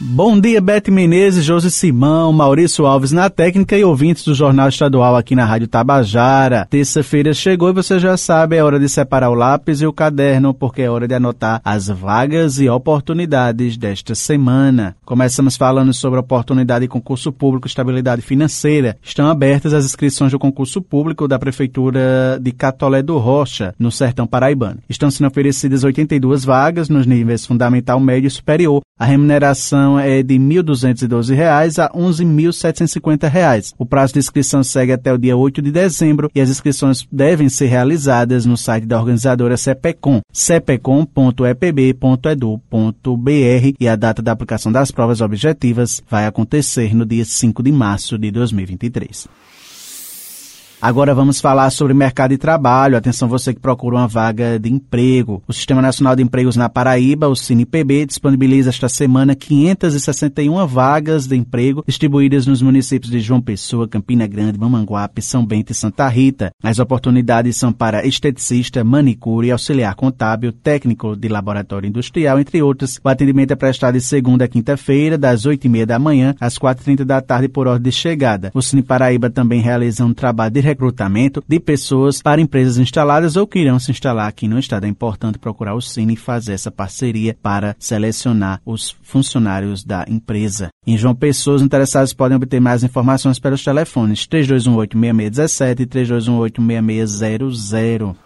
Bom dia, Bete Menezes, Josi Simão, Maurício Alves na técnica e ouvintes do Jornal Estadual aqui na Rádio Tabajara. Terça-feira chegou e você já sabe, é hora de separar o lápis e o caderno, porque é hora de anotar as vagas e oportunidades desta semana. Começamos falando sobre oportunidade de concurso público estabilidade financeira. Estão abertas as inscrições do concurso público da Prefeitura de Catolé do Rocha, no Sertão Paraibano. Estão sendo oferecidas 82 vagas nos níveis fundamental, médio e superior. A remuneração é de R$ 1.212 a R$ 11.750. O prazo de inscrição segue até o dia 8 de dezembro e as inscrições devem ser realizadas no site da organizadora CEPECOM, cepecom.epb.edu.br e a data da aplicação das provas objetivas vai acontecer no dia 5 de março de 2023. Agora vamos falar sobre mercado de trabalho. Atenção você que procura uma vaga de emprego. O Sistema Nacional de Empregos na Paraíba, o CinePB, disponibiliza esta semana 561 vagas de emprego distribuídas nos municípios de João Pessoa, Campina Grande, Mamanguape, São Bento e Santa Rita. As oportunidades são para esteticista, manicure, auxiliar contábil, técnico de laboratório industrial, entre outras. O atendimento é prestado de segunda a quinta-feira, das 8h30 da manhã às 4h30 da tarde por ordem de chegada. O Cine Paraíba também realiza um trabalho de recrutamento de pessoas para empresas instaladas ou que irão se instalar aqui no estado. É importante procurar o Cine e fazer essa parceria para selecionar os funcionários da empresa. Em João Pessoa, os interessados podem obter mais informações pelos telefones 3218-6617 e 3218-6600.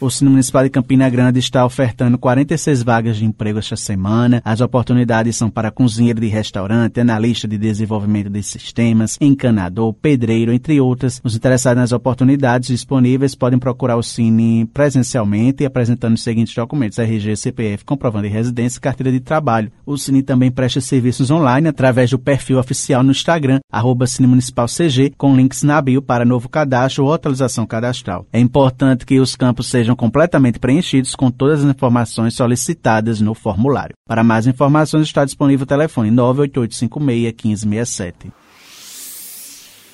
O Cine Municipal de Campina Grande está ofertando 46 vagas de emprego esta semana. As oportunidades são para cozinheiro de restaurante, analista de desenvolvimento de sistemas, encanador, pedreiro, entre outras. Os interessados nas oportunidades disponíveis podem procurar o Cine presencialmente apresentando os seguintes documentos: RG, CPF, comprovando de residência e carteira de trabalho. O Cine também presta serviços online através do perfil oficial no Instagram, arroba Cine Municipal CG, com links na bio para novo cadastro ou atualização cadastral. É importante que os campos sejam sejam completamente preenchidos com todas as informações solicitadas no formulário. Para mais informações está disponível o telefone 98856 1567.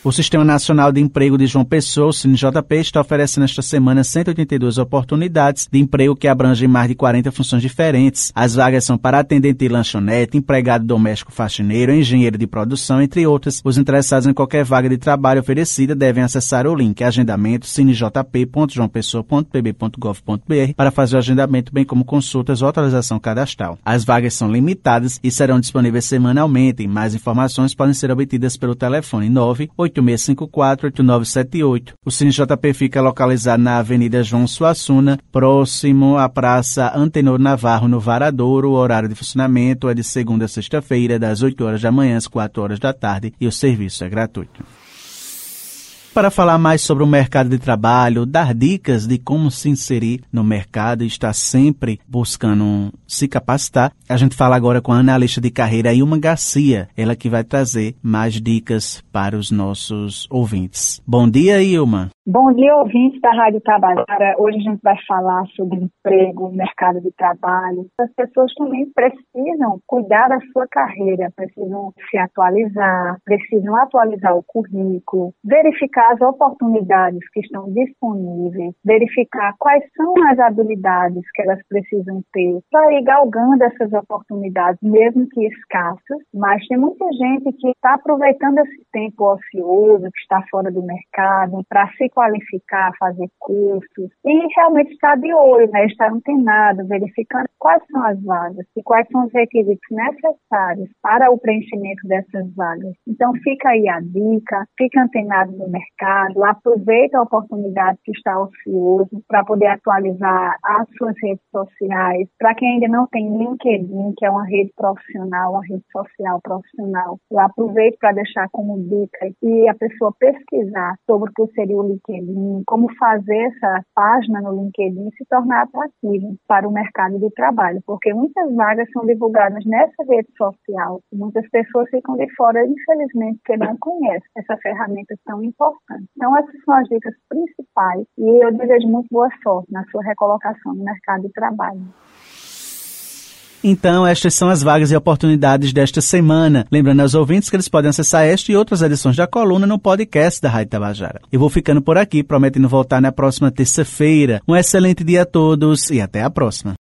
O Sistema Nacional de Emprego de João Pessoa, o CineJP, está oferecendo esta semana 182 oportunidades de emprego que abrangem mais de 40 funções diferentes. As vagas são para atendente de lanchonete, empregado doméstico faxineiro, engenheiro de produção, entre outras. Os interessados em qualquer vaga de trabalho oferecida devem acessar o link agendamento cinejp.joaopessoa.pb.gov.br para fazer o agendamento, bem como consultas ou atualização cadastral. As vagas são limitadas e serão disponíveis semanalmente. Mais informações podem ser obtidas pelo telefone 988 8654-8978. O Cine JP fica localizado na Avenida João Suassuna, próximo à Praça Antenor Navarro, no Varadouro. O horário de funcionamento é de segunda a sexta-feira, das 8 horas da manhã às 4 horas da tarde e o serviço é gratuito para falar mais sobre o mercado de trabalho, dar dicas de como se inserir no mercado e estar sempre buscando se capacitar. A gente fala agora com a analista de carreira Ilma Garcia, ela que vai trazer mais dicas para os nossos ouvintes. Bom dia, Ilma. Bom dia, ouvintes da Rádio Tabajara. Hoje a gente vai falar sobre emprego, mercado de trabalho. As pessoas também precisam cuidar da sua carreira, precisam se atualizar, precisam atualizar o currículo, verificar as oportunidades que estão disponíveis, verificar quais são as habilidades que elas precisam ter para ir galgando essas oportunidades, mesmo que escassas. Mas tem muita gente que está aproveitando esse tempo ocioso, que está fora do mercado, para se qualificar, fazer cursos e realmente estar de olho, né, estar antenado, verificando quais são as vagas e quais são os requisitos necessários para o preenchimento dessas vagas. Então fica aí a dica, fica antenado no mercado, aproveita a oportunidade que está ocioso para poder atualizar as suas redes sociais. Para quem ainda não tem LinkedIn, que é uma rede profissional, uma rede social profissional, eu aproveito para deixar como dica e a pessoa pesquisar sobre o que seria o LinkedIn como fazer essa página no LinkedIn se tornar atrativa para o mercado de trabalho, porque muitas vagas são divulgadas nessa rede social muitas pessoas ficam de fora, infelizmente, porque não conhecem essa ferramenta tão importante. Então, essas são as dicas principais e eu desejo muito boa sorte na sua recolocação no mercado de trabalho. Então, estas são as vagas e oportunidades desta semana. Lembrando aos ouvintes que eles podem acessar esta e outras edições da coluna no podcast da Rádio Tabajara. Eu vou ficando por aqui, prometendo voltar na próxima terça-feira. Um excelente dia a todos e até a próxima.